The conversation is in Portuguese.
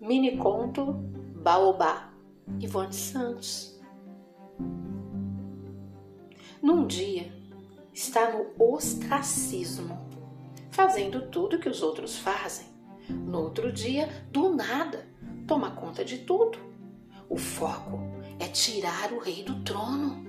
Mini conto Baobá, Ivone Santos. Num dia, está no ostracismo, fazendo tudo que os outros fazem. No outro dia, do nada, toma conta de tudo. O foco é tirar o rei do trono.